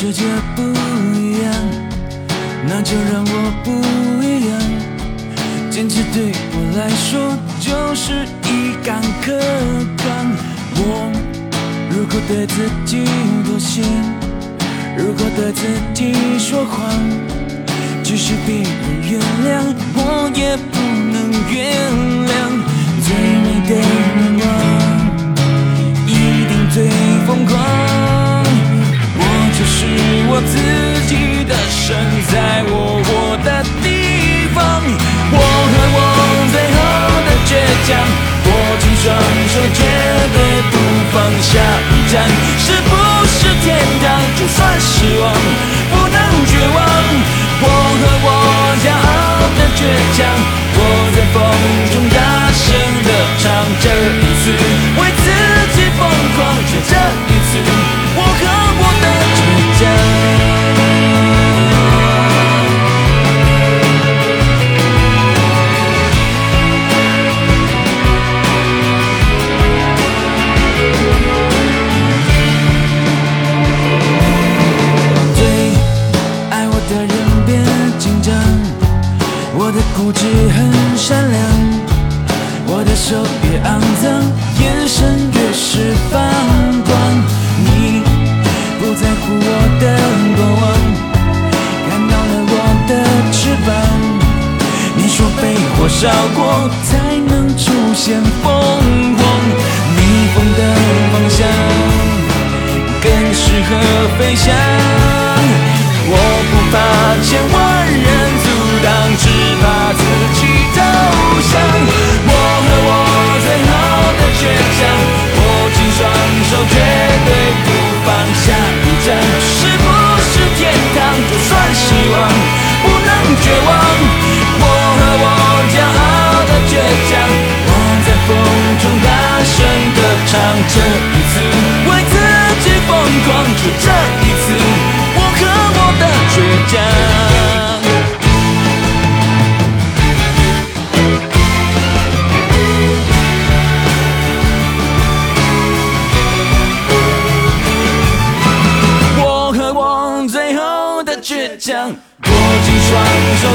世界不一样，那就让我不一样，坚持对我来说就是一杆可杆。我如果对自己妥协，如果对自己说谎，即使别人原谅，我也不能原谅。握紧双手，绝对不放下一站。是不是天堂？就算失望，我的固执很善良，我的手越肮脏，眼神越是放光。你不在乎我的过往，看到了我的翅膀。你说被火烧过才能出现凤凰，逆风的方向更适合飞翔。我不怕千万人阻挡，降。我和我最后的倔强，握紧双手，绝对不放下一站。是不是天堂？就算失望，不能绝望。我和我骄傲的倔强，我在风中大声歌唱。这一次为自己疯狂，就这紧